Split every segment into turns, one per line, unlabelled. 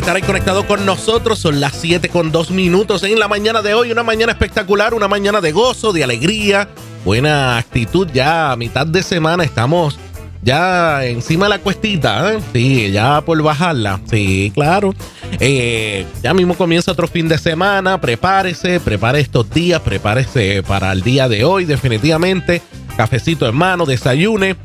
estar ahí conectado con nosotros. Son las 7 con 2 minutos en la mañana de hoy. Una mañana espectacular, una mañana de gozo, de alegría, buena actitud. Ya a mitad de semana estamos ya encima de la cuestita. ¿eh? Sí, ya por bajarla. Sí, claro. Eh, ya mismo comienza otro fin de semana. Prepárese, prepare estos días, prepárese para el día de hoy, definitivamente. Cafecito en mano, desayune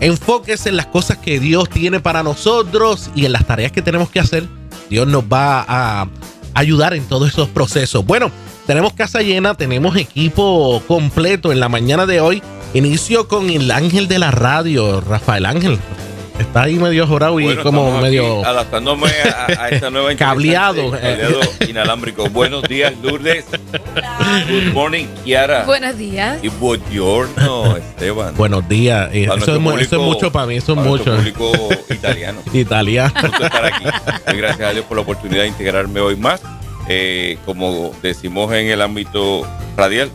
Enfóquese en las cosas que Dios tiene para nosotros y en las tareas que tenemos que hacer. Dios nos va a ayudar en todos esos procesos. Bueno, tenemos casa llena, tenemos equipo completo en la mañana de hoy. Inicio con el ángel de la radio, Rafael Ángel. Está ahí medio jorado y como medio.
Adaptándome a, esta nueva
cableado.
cableado inalámbrico. Buenos días, Lourdes. Good morning, Kiara.
Buenos días.
Y buongiorno, Esteban.
Buenos días. Eso es, eso es, mucho para mí, eso es mucho.
público italiano.
italiano.
estar aquí. gracias a Dios por la oportunidad de integrarme hoy más. Eh, como decimos en el ámbito radial,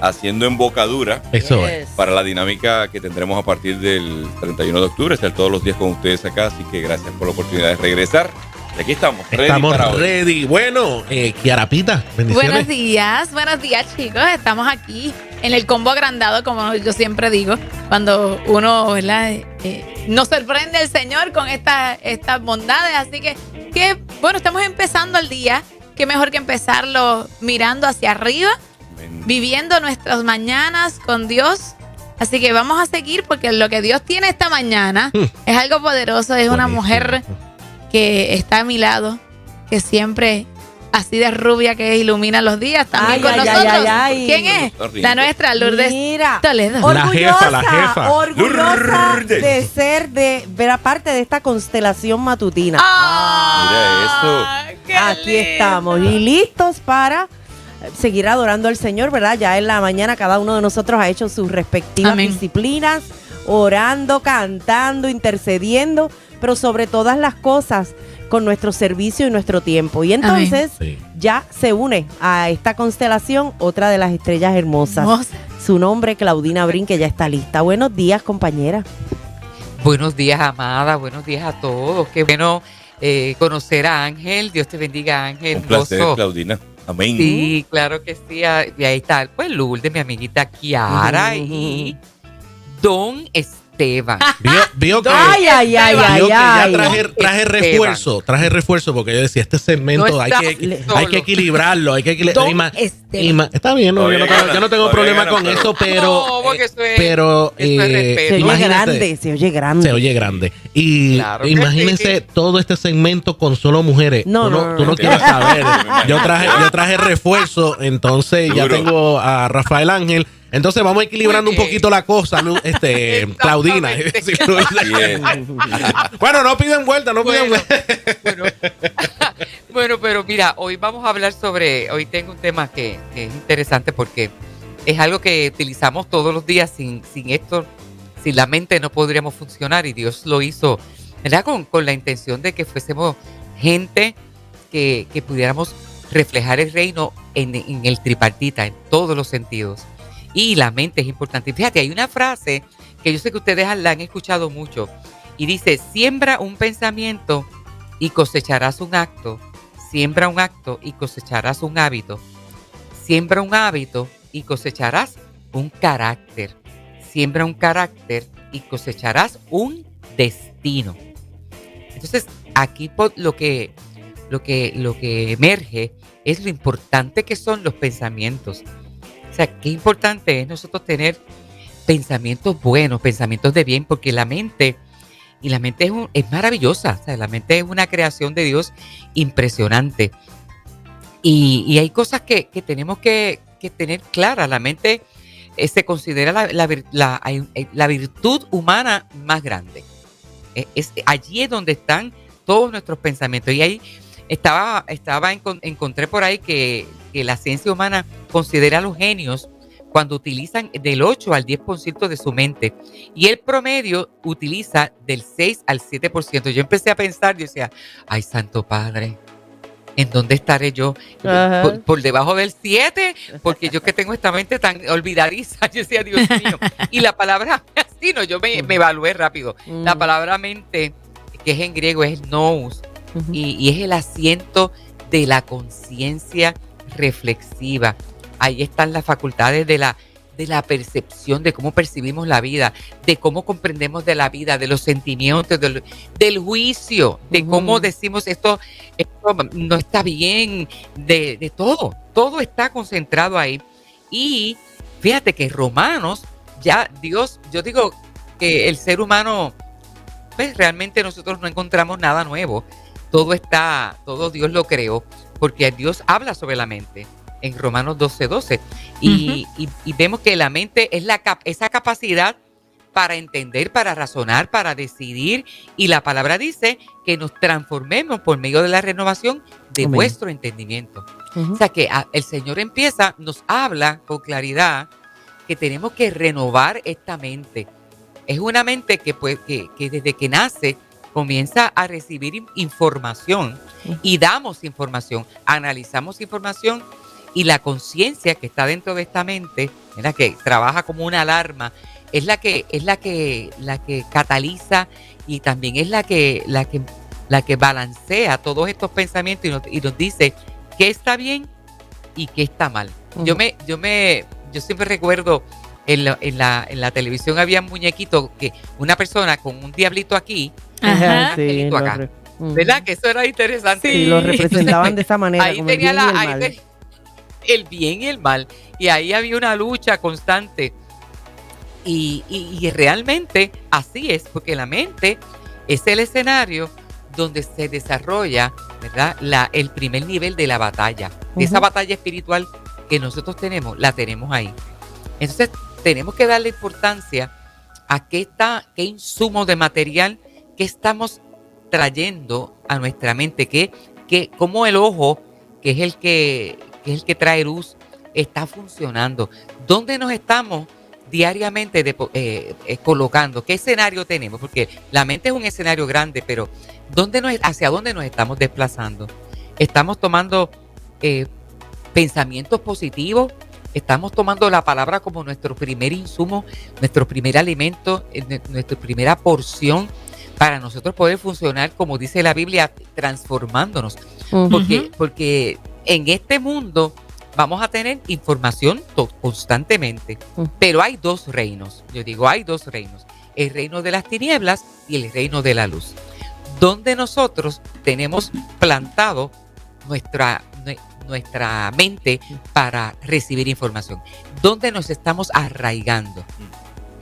haciendo embocadura
Eso es.
para la dinámica que tendremos a partir del 31 de octubre, estar todos los días con ustedes acá, así que gracias por la oportunidad de regresar. Y aquí estamos,
ready Estamos ready. Bueno, eh, Kiarapita, bendiciones.
Buenos días, buenos días chicos. Estamos aquí en el combo agrandado, como yo siempre digo, cuando uno, ¿verdad? Eh, nos sorprende el Señor con estas estas bondades. Así que, que, bueno, estamos empezando el día. Qué mejor que empezarlo mirando hacia arriba viviendo nuestras mañanas con Dios. Así que vamos a seguir porque lo que Dios tiene esta mañana hmm. es algo poderoso. Es una mujer que está a mi lado, que siempre así de rubia que ilumina los días también con nosotros. ¿Quién es? La nuestra, Lourdes
Mira,
Toledo.
La jefa, la jefa.
Orgullosa de ser, de ver aparte de esta constelación matutina.
Ah,
Mira eso. Aquí estamos y listos para seguir adorando al Señor, ¿verdad? Ya en la mañana cada uno de nosotros ha hecho sus respectivas disciplinas, orando, cantando, intercediendo, pero sobre todas las cosas con nuestro servicio y nuestro tiempo. Y entonces ya se une a esta constelación otra de las estrellas hermosas. Su nombre, Claudina Brin, que ya está lista. Buenos días, compañera.
Buenos días, amada. Buenos días a todos. Qué bueno eh, conocer a Ángel. Dios te bendiga, Ángel.
Un placer, Claudina. Amén.
Sí, claro que sí. Ah, y ahí está, pues Lourdes, mi amiguita Kiara y Don Esteban.
Vio, que,
ay, ay, ay, ay,
ya traje, traje refuerzo, traje refuerzo porque yo decía, este segmento hay, que, hay que equilibrarlo, hay que equilibrarlo. Está bien, no, yo, no tengo, yo no tengo problema con eso, pero.
No, es,
pero.
Eh, se oye grande, se oye grande.
Se oye grande. Y imagínense todo este segmento con solo mujeres.
No,
tú
no,
tú no quieres saber. Yo traje, yo traje refuerzo, entonces ya tengo a Rafael Ángel entonces vamos equilibrando un poquito la cosa, este, Claudina. bueno, no piden vuelta, no piden vuelta.
Bueno, pero mira, hoy vamos a hablar sobre, hoy tengo un tema que, es interesante porque es algo que utilizamos todos los días, sin, sin esto, sin la mente no podríamos funcionar y Dios lo hizo, ¿verdad? Con, con la intención de que fuésemos gente que, que pudiéramos reflejar el reino en, en el tripartita, en todos los sentidos y la mente es importante. Fíjate, hay una frase que yo sé que ustedes la han escuchado mucho y dice, siembra un pensamiento y cosecharás un acto, siembra un acto y cosecharás un hábito, siembra un hábito y cosecharás un carácter, siembra un carácter y cosecharás un destino. Entonces, aquí lo que, lo que, lo que emerge es lo importante que son los pensamientos sea, qué importante es nosotros tener pensamientos buenos, pensamientos de bien, porque la mente, y la mente es, es maravillosa, o sea, la mente es una creación de Dios impresionante. Y, hay cosas que, tenemos que, tener claras. La mente eh, se considera la, virtud humana más grande. Eh, es, allí es donde están todos nuestros pensamientos. Y ahí estaba, estaba encontré por ahí que que la ciencia humana considera a los genios cuando utilizan del 8 al 10% de su mente y el promedio utiliza del 6 al 7%. Yo empecé a pensar, yo decía, ay, Santo Padre, ¿en dónde estaré yo? Por, debajo del 7, porque yo que tengo esta mente tan olvidadiza, yo decía, Dios mío. Y la palabra, así no, yo me, evalué rápido. La palabra mente, que es en griego, es nous, y, y es el asiento de la conciencia reflexiva. Ahí están las facultades de la de la percepción, de cómo percibimos la vida, de cómo comprendemos de la vida, de los sentimientos, del, del juicio, de cómo decimos esto, esto no está bien, de, de, todo, todo está concentrado ahí. Y fíjate que Romanos, ya Dios, yo digo que el ser humano, pues realmente nosotros no encontramos nada nuevo, todo está, todo Dios lo creó, porque Dios habla sobre la mente en Romanos 12:12. 12. Y, y, vemos que la mente es la, esa capacidad para entender, para razonar, para decidir. Y la palabra dice que nos transformemos por medio de la renovación de vuestro entendimiento. O sea que ah, el Señor empieza, nos habla con claridad que tenemos que renovar esta mente. Es una mente que, pues, que, que desde que nace comienza a recibir información y damos información, analizamos información y la conciencia que está dentro de esta mente, la que trabaja como una alarma, es la que es la que la que cataliza y también es la que la que la que balancea todos estos pensamientos y nos, y nos dice qué está bien y qué está mal. Yo me yo me yo siempre recuerdo en la, en la, en la televisión había un muñequito que una persona con un diablito aquí, Ajá, sí, acá. ¿Verdad? Que eso era interesante.
Sí, lo representaban de esa manera.
Ahí tenía la, el bien y el mal. Y ahí había una lucha constante. Y, realmente así es, porque la mente es el escenario donde se desarrolla ¿verdad? La, el primer nivel de la batalla. Esa batalla espiritual que nosotros tenemos, la tenemos ahí. Entonces, tenemos que darle importancia a qué está, qué insumo de material que estamos trayendo a nuestra mente, que, que como el ojo, que es el que que es el que trae luz, está funcionando. ¿Dónde nos estamos diariamente eh, eh, colocando? ¿Qué escenario tenemos? Porque la mente es un escenario grande, pero ¿dónde nos, ¿hacia dónde nos estamos desplazando? ¿Estamos tomando eh, pensamientos positivos? ¿Estamos tomando la palabra como nuestro primer insumo, nuestro primer alimento, nuestra primera porción? para nosotros poder funcionar, como dice la Biblia, transformándonos. porque, porque en este mundo vamos a tener información constantemente, pero hay dos reinos. Yo digo, hay dos reinos. El reino de las tinieblas y el reino de la luz. Donde nosotros tenemos plantado nuestra, nuestra mente para recibir información. ¿Dónde nos estamos arraigando?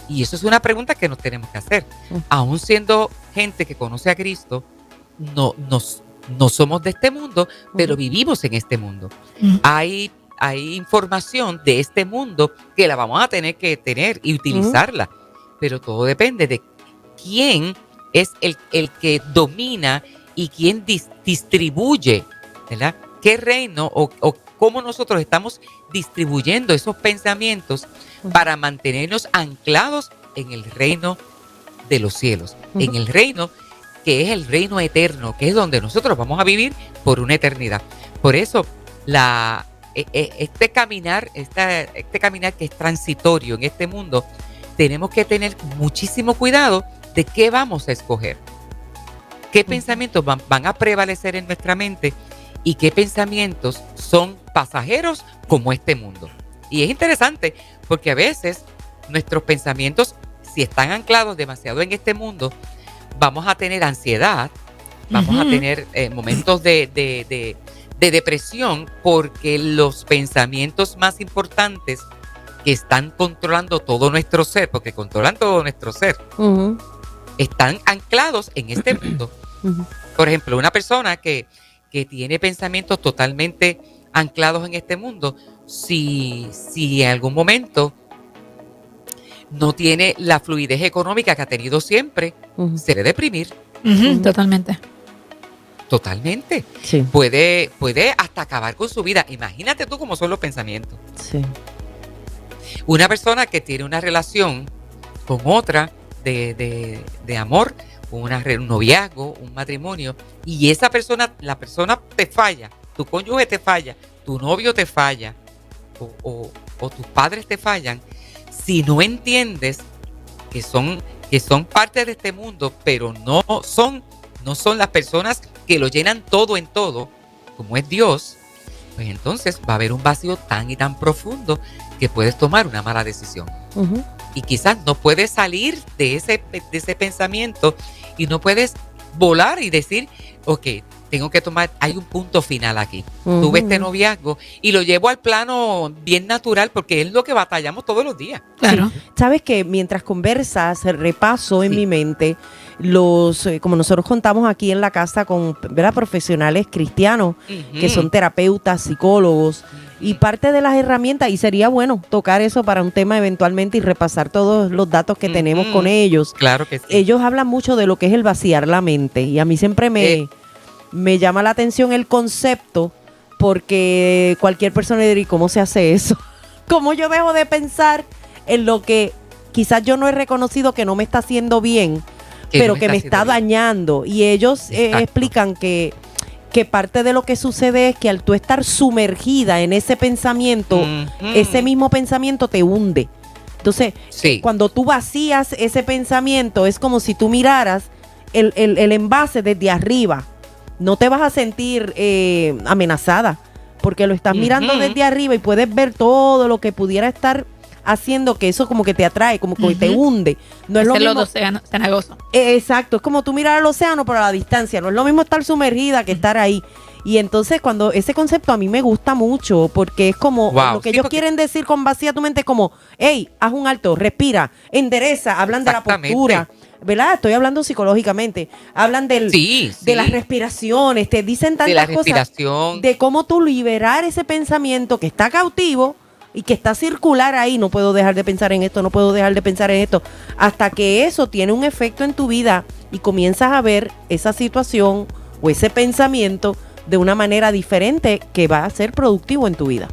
Y eso es una pregunta que nos tenemos que hacer. Aún siendo gente que conoce a Cristo, no, nos, no somos de este mundo, pero vivimos en este mundo. Hay, hay información de este mundo que la vamos a tener que tener y utilizarla, pero todo depende de quién es el, el que domina y quién distribuye, ¿verdad? ¿Qué reino o, cómo nosotros estamos distribuyendo esos pensamientos para mantenernos anclados en el reino de los cielos, en el reino que es el reino eterno, que es donde nosotros vamos a vivir por una eternidad. Por eso, la, e, e, este caminar, este caminar que es transitorio en este mundo, tenemos que tener muchísimo cuidado de qué vamos a escoger. ¿Qué pensamientos van, van a prevalecer en nuestra mente y qué pensamientos son pasajeros como este mundo? Y es interesante porque a veces nuestros pensamientos, si están anclados demasiado en este mundo, vamos a tener ansiedad, vamos a tener eh, momentos de, depresión porque los pensamientos más importantes que están controlando todo nuestro ser, porque controlan todo nuestro ser, están anclados en este mundo. Por ejemplo, una persona que, que, tiene pensamientos totalmente anclados en este mundo, si, si en algún momento no tiene la fluidez económica que ha tenido siempre, se debe deprimir.
Totalmente.
Totalmente. Sí. Puede, puede hasta acabar con su vida. Imagínate tú cómo son los pensamientos.
Sí.
Una persona que tiene una relación con otra de, de, amor, una, un noviazgo, un matrimonio, y esa persona, la persona te falla, tu cónyuge te falla, tu novio te falla, o, o tus padres te fallan, si no entiendes que son, que son parte de este mundo, pero no son no son las personas que lo llenan todo en todo, como es Dios, pues entonces va a haber un vacío tan y tan profundo que puedes tomar una mala decisión. Y quizás no puedes salir de ese, de ese pensamiento y no puedes volar y decir, ok, tengo que tomar, hay un punto final aquí. Tuve este noviazgo y lo llevo al plano bien natural porque es lo que batallamos todos los días.
Claro.
Sabes que mientras conversas, repaso en
Sí.
mi mente los, eh, como nosotros contamos aquí en la casa con ¿verdad? profesionales cristianos que son terapeutas, psicólogos y parte de las herramientas y sería bueno tocar eso para un tema eventualmente y repasar todos los datos que tenemos con ellos.
Claro que sí.
Ellos hablan mucho de lo que es el vaciar la mente y a mí siempre me,
Eh.
me llama la atención el concepto porque cualquier persona diría, "¿Y ¿cómo se hace eso? ¿Cómo yo dejo de pensar en lo que quizás yo no he reconocido que no me está haciendo bien,
Que
pero
no
que me está
bien.
dañando? Y ellos eh, explican que, que parte de lo que sucede es que al tú estar sumergida en ese pensamiento, ese mismo pensamiento te hunde. Entonces,
Sí.
cuando tú vacías ese pensamiento, es como si tú miraras el, el- el envase desde arriba. No te vas a sentir eh, amenazada, porque lo estás mirando desde arriba y puedes ver todo lo que pudiera estar haciendo que eso como que te atrae, como que te hunde. No es lo
Ese
mismo.
cenagoso.
Eh, Exacto, es como tú mirar al océano pero a la distancia, no es lo mismo estar sumergida que estar ahí. Y entonces cuando ese concepto a mí me gusta mucho porque es como
Wow,
lo que
sí,
ellos
porque-
quieren decir con vacía tu mente es como, hey, haz un alto, respira, endereza, hablan de la postura, ¿verdad? Estoy hablando psicológicamente, hablan del,
Sí,
de las respiraciones, te dicen
de la
tantas cosas
respiración.
de cómo tú liberar ese pensamiento que está cautivo y que está circular ahí, no puedo dejar de pensar en esto, no puedo dejar de pensar en esto, hasta que eso tiene un efecto en tu vida y comienzas a ver esa situación o ese pensamiento de una manera diferente que va a ser productivo en tu vida.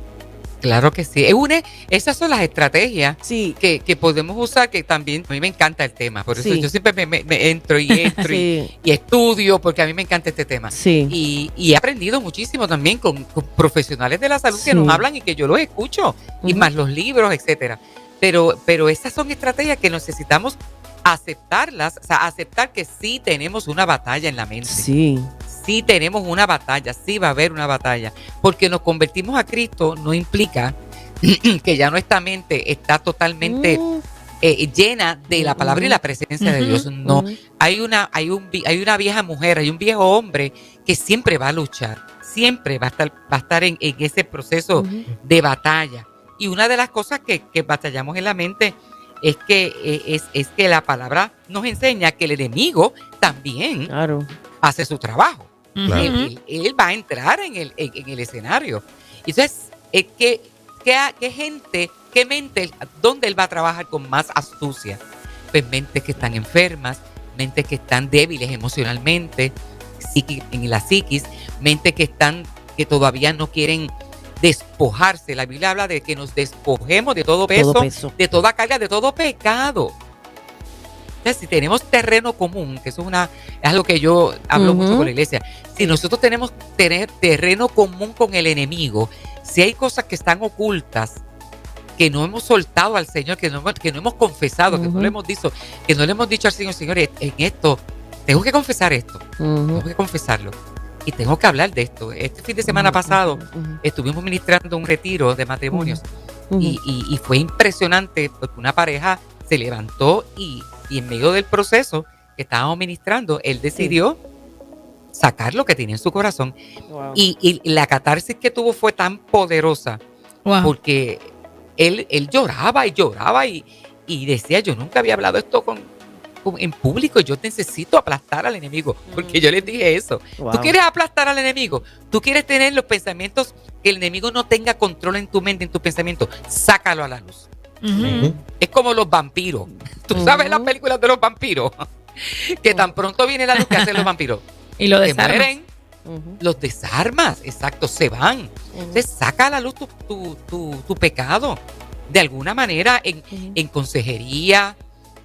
Claro que sí. Es una- esas son las estrategias
Sí,
que, que podemos usar, que también a mí me encanta el tema. Por eso
Sí.
yo siempre me, me- me entro y entro y,
sí,
y estudio, porque a mí me encanta este tema.
sí.
Y, y he aprendido muchísimo también con, con profesionales de la salud que nos hablan y que yo los escucho, y más los libros, etcétera. Pero, pero esas son estrategias que necesitamos aceptarlas, o sea, aceptar que sí tenemos una batalla en la mente.
Sí,
sí tenemos una batalla, sí va a haber una batalla, porque nos convertimos a Cristo no implica que ya nuestra mente está totalmente
Mm,
eh, llena de la palabra y la presencia de. Dios. No,
mm,
hay una, hay un, hay una vieja mujer, hay un viejo hombre que siempre va a luchar, siempre va a estar, va a estar en, en ese proceso de batalla. Y una de las cosas que, que batallamos en la mente es que, eh, es, es que la palabra nos enseña que el enemigo también
Claro.
hace su trabajo. Él, él- él va a entrar en el, en, en el escenario. Entonces, eh, ¿qué, qué, qué gente, qué mente, dónde él va a trabajar con más astucia? Pues mentes que están enfermas, mentes que están débiles emocionalmente, psiqui- en la psiquis, mentes que están, que todavía no quieren despojarse. La Biblia habla de que nos despojemos de todo peso,
Todo peso.
de toda carga, de todo pecado. Entonces, si tenemos terreno común, que eso es, una, es algo que yo hablo mucho con la iglesia, si nosotros tenemos tener terreno común con el enemigo, si hay cosas que están ocultas, que no hemos soltado al Señor, que no hemos, que no hemos confesado, que no le hemos dicho, que no le hemos dicho al Señor, Señor, en esto, tengo que confesar esto, tengo que confesarlo. Y tengo que hablar de esto. Este fin de semana pasado estuvimos ministrando un retiro de matrimonios y, y- y fue impresionante porque una pareja se levantó y, y en medio del proceso que estábamos ministrando, él decidió sacar lo que tenía en su corazón.
Wow.
Y, y la catarsis que tuvo fue tan poderosa
Wow.
porque él, él lloraba y lloraba y, y decía, yo nunca había hablado esto con, con- en público, yo necesito aplastar al enemigo, porque yo les dije eso.
Wow.
¿Tú quieres aplastar al enemigo? ¿Tú quieres tener los pensamientos, que el enemigo no tenga control en tu mente, en tu pensamiento? Sácalo a la luz. Es como los vampiros. ¿Tú sabes las películas de los vampiros? Que tan pronto viene la luz que hacen los vampiros.
Y lo
Se
desarmas.
mueren,
Ujú.
los desarmas, exacto, se van. Entonces saca a la luz tu, tu- tu- tu pecado. De alguna manera, en, en consejería,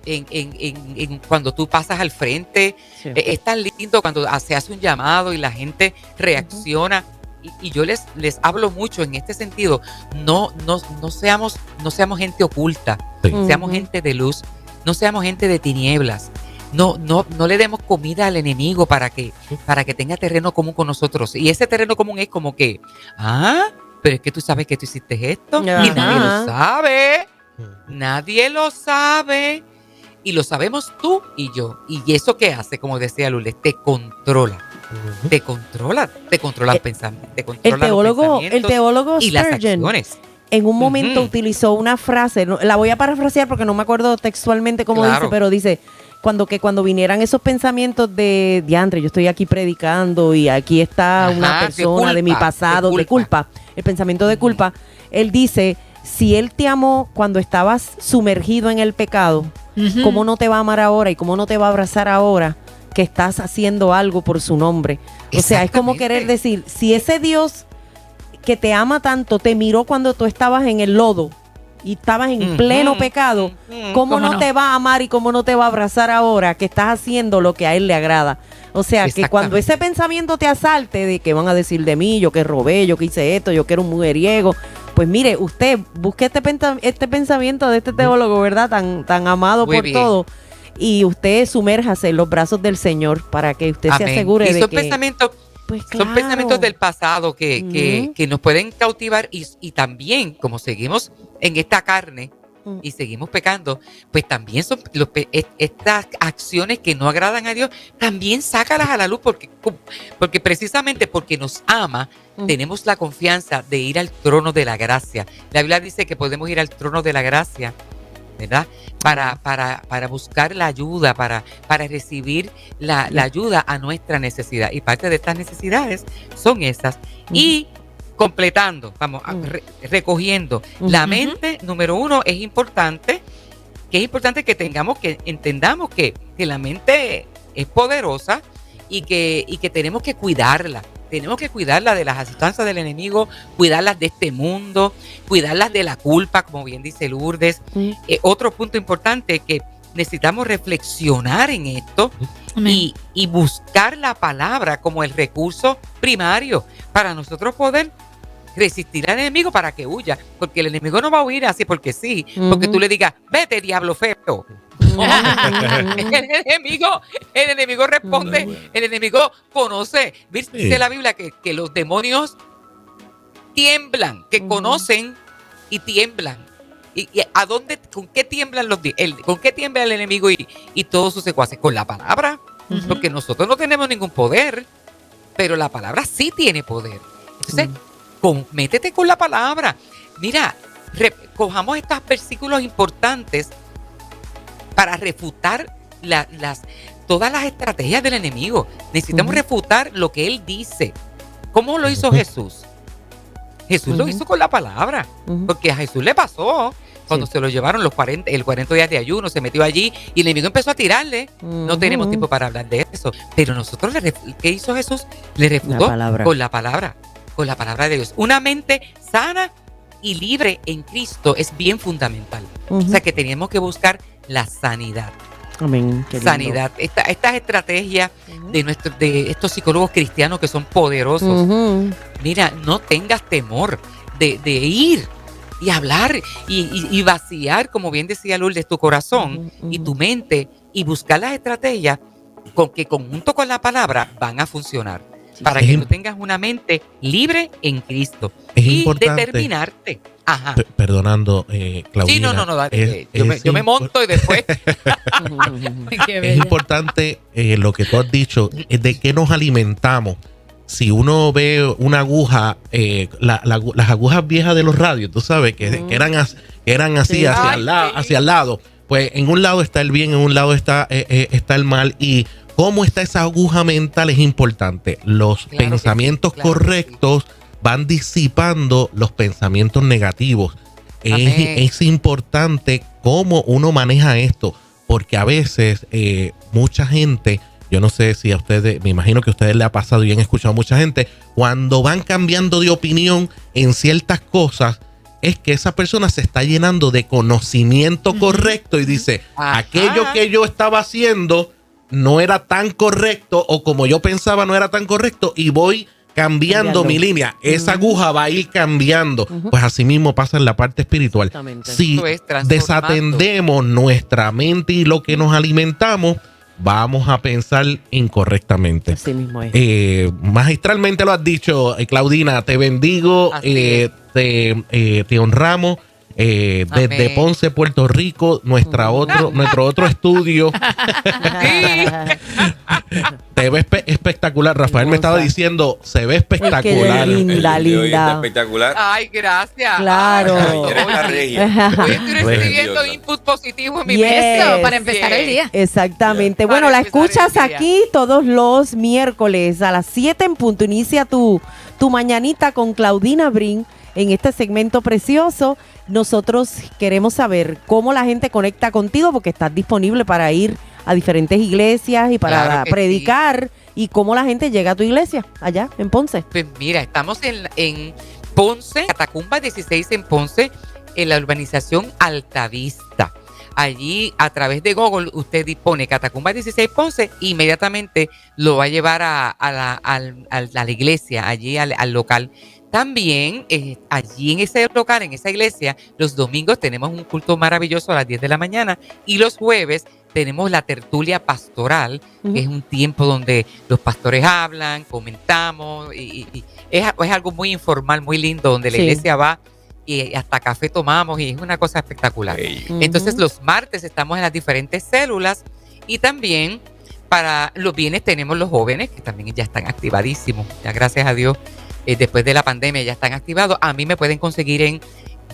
en, en- en- en cuando tú pasas al frente.
Sí.
Es tan lindo cuando se hace un llamado y la gente reacciona. Y, y yo les, les hablo mucho en este sentido. No, no, no, seamos, no seamos gente oculta,
Sí.
seamos gente de luz, no seamos gente de tinieblas. no, no, no le demos comida al enemigo para que, para que tenga terreno común con nosotros. Y ese terreno común es como que, ah, pero es que tú sabes que tú hiciste esto y nadie lo sabe. Nadie lo sabe. Y lo sabemos tú y yo. Y eso que hace, como decía Lourdes, te controla. Te controla, te controla el
Eh,
pensamiento, te
El
los
teólogo, el teólogo
y las acciones.
en un momento utilizó una frase, la voy a parafrasear porque no me acuerdo textualmente cómo
Claro.
dice, pero dice cuando que cuando vinieran esos pensamientos de diantre, yo estoy aquí predicando y aquí está
Ajá,
una
de
persona de, mi pasado,
de
de culpa. el pensamiento de culpa, él dice, si él te amó cuando estabas sumergido en el pecado. ¿cómo no te va a amar ahora y cómo no te va a abrazar ahora que estás haciendo algo por su nombre? O sea, es como querer decir, si ese Dios que te ama tanto te miró cuando tú estabas en el lodo y estabas en
Ujú,
pleno pecado,
ujú,
¿cómo, no,
no?
te va a amar y cómo no te va a abrazar ahora que estás haciendo lo que a él le agrada? O sea, que cuando ese pensamiento te asalte de que van a decir de mí, yo que robé, yo que hice esto, yo que era un mujeriego, pues mire, usted busque este, este pensamiento de este teólogo, ¿verdad? Tan, tan amado
Muy
por
bien.
todo. Y usted sumérjase en los brazos del Señor para que usted se asegure
y
de
son
que...
pensamientos
pues,
Son pensamientos del pasado que, que- que nos pueden cautivar y, y también, como seguimos en esta carne
Mm.
y seguimos pecando, pues también son los estas acciones que no agradan a Dios, también sácalas a la luz porque, porque precisamente porque nos ama,
Mm.
tenemos la confianza de ir al trono de la gracia. La Biblia dice que podemos ir al trono de la gracia. ¿Verdad? Para, para, para buscar la ayuda, para, para recibir la, la ayuda a nuestra necesidad. Y parte de estas necesidades son estas. Y completando, vamos, re- recogiendo, la mente, número uno, es importante, que es importante que tengamos, que entendamos que, que la mente es poderosa y que, y que tenemos que cuidarla. Tenemos que cuidarla de las asestanzas del enemigo, cuidarlas de este mundo, cuidarlas de la culpa, como bien dice Lourdes. Eh, otro punto importante es que necesitamos reflexionar en esto y, y buscar la palabra como el recurso primario para nosotros poder resistir al enemigo para que huya, porque el enemigo no va a huir así porque sí, porque tú le digas, vete diablo feo. El enemigo, el enemigo responde, el enemigo conoce. Dice
Sí.
la Biblia que, que los demonios tiemblan, que conocen y tiemblan. ¿Y, y a dónde, con qué tiemblan los el, con qué tiembla el enemigo y, y todos sus secuaces? Con la palabra. Porque nosotros no tenemos ningún poder, pero la palabra sí tiene poder. Entonces, con- métete con la palabra. Mira, re- cojamos estos versículos importantes para refutar la- las, todas las estrategias del enemigo. Necesitamos refutar lo que él dice. ¿Cómo lo hizo. Jesús? Jesús lo hizo con la palabra, porque a Jesús le pasó. Cuando
Sí.
se lo llevaron los 40, el 40 días de ayuno, se metió allí y el enemigo empezó a tirarle. No tenemos tiempo para hablar de eso. Pero nosotros, le ¿qué hizo Jesús? Le refutó con la palabra, con la palabra de Dios. Una mente sana y libre en Cristo es bien fundamental. O sea que tenemos que buscar la sanidad.
Amén.
Sanidad. Esta- estas estrategias de, nuestro, de estos psicólogos cristianos que son poderosos. Mira, no tengas temor de, de ir y hablar y, y- y vaciar, como bien decía Lourdes, tu corazón y tu mente y buscar las estrategias con que conjunto con la palabra van a funcionar. Para
Es
que tú tengas una mente libre en Cristo
Es
y
importante.
determinarte. Ajá.
Perdonando, eh, Claudina.
Sí, no, no, no, dale,
es-
yo, me, yo monto y después.
Es importante eh, lo que tú has dicho, de qué nos alimentamos. Si uno ve una aguja, eh, la- la agu- las agujas viejas de los radios, tú sabes, que,
Mm.
que eran, as- que eran así
Sí.
hacia,
Ay,
el lado,
sí.
hacia el lado. Pues en un lado está el bien, en un lado está, eh, eh, está el mal. Y cómo está esa aguja mental es importante. Los
Claro que sí,
pensamientos
claro que sí.
correctos van disipando los pensamientos negativos. Es, importante cómo uno maneja esto, porque a veces eh, mucha gente, yo no sé si a ustedes, me imagino que a ustedes le ha pasado y han escuchado a mucha gente, cuando van cambiando de opinión en ciertas cosas, es que esa persona se está llenando de conocimiento correcto y dice,
Ajá.
aquello que yo estaba haciendo no era tan correcto o como yo pensaba no era tan correcto y voy cambiando
Cambiando.
mi línea. Esa aguja va a ir cambiando. Pues así mismo pasa en la parte espiritual. Si
es
desatendemos nuestra mente y lo que nos alimentamos, vamos a pensar incorrectamente.
Así mismo es.
Eh, magistralmente lo has dicho, eh, Claudina, te bendigo, eh, te, eh, te honramos. Eh, desde. Ponce, Puerto Rico, nuestra otro, nuestro otro estudio. Te ves espe- espectacular. Rafael me estaba diciendo, se ve
Es que
espectacular.
Linda,
El
linda.
Está espectacular.
Ay, gracias.
Claro.
Ay. Hoy estoy recibiendo input positivo en mi
Yes.
para empezar el día.
Exactamente. Bueno, la escuchas aquí todos los miércoles a las 7 en punto. Inicia tu, tu mañanita con Claudina Brin en este segmento precioso. Nosotros queremos saber cómo la gente conecta contigo porque estás disponible para ir a diferentes iglesias y para
Claro
predicar y cómo la gente llega a tu iglesia allá en Ponce.
Pues mira, estamos en, en Ponce, Catacumba 16 en Ponce, en la urbanización Altavista. Allí, a través de Google, usted dispone Catacumba 16 Ponce, inmediatamente lo va a llevar a, a la, a la iglesia, allí al, al local. También, eh, allí en ese local, en esa iglesia, los domingos tenemos un culto maravilloso a las 10 de la mañana y los jueves tenemos la tertulia pastoral, que es un tiempo donde los pastores hablan, comentamos, y, y- y es, es algo muy informal, muy lindo, donde la iglesia va y hasta café tomamos y es una cosa espectacular. Entonces los martes estamos en las diferentes células y también para los bienes tenemos los jóvenes que también ya están activadísimos. Ya gracias a Dios, eh, después de la pandemia ya están activados. A mí me pueden conseguir en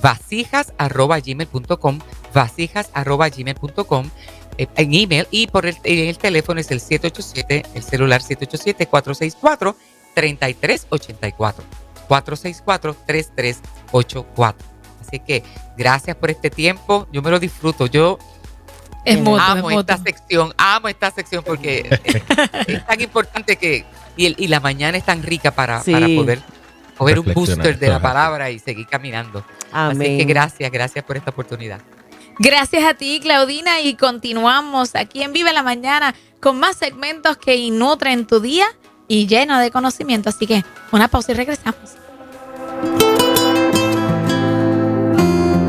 vasijas.gmail.com, vasijas.gmail.com eh, en email y por el, el teléfono es el 787, el celular 787-464-3384. 464-3384. Así que gracias por este tiempo. Yo me lo disfruto. Yo
Es mutuo, es
amo esta sección, amo esta sección porque es tan importante que y, el- y la mañana es tan rica para,
Sí.
para poder coger un booster de la palabra y seguir caminando.
Amén.
Así que gracias, gracias por esta oportunidad.
Gracias a ti, Claudina, y continuamos aquí en Vive la Mañana con más segmentos que nutren tu día y lleno de conocimiento. Así que una pausa y regresamos.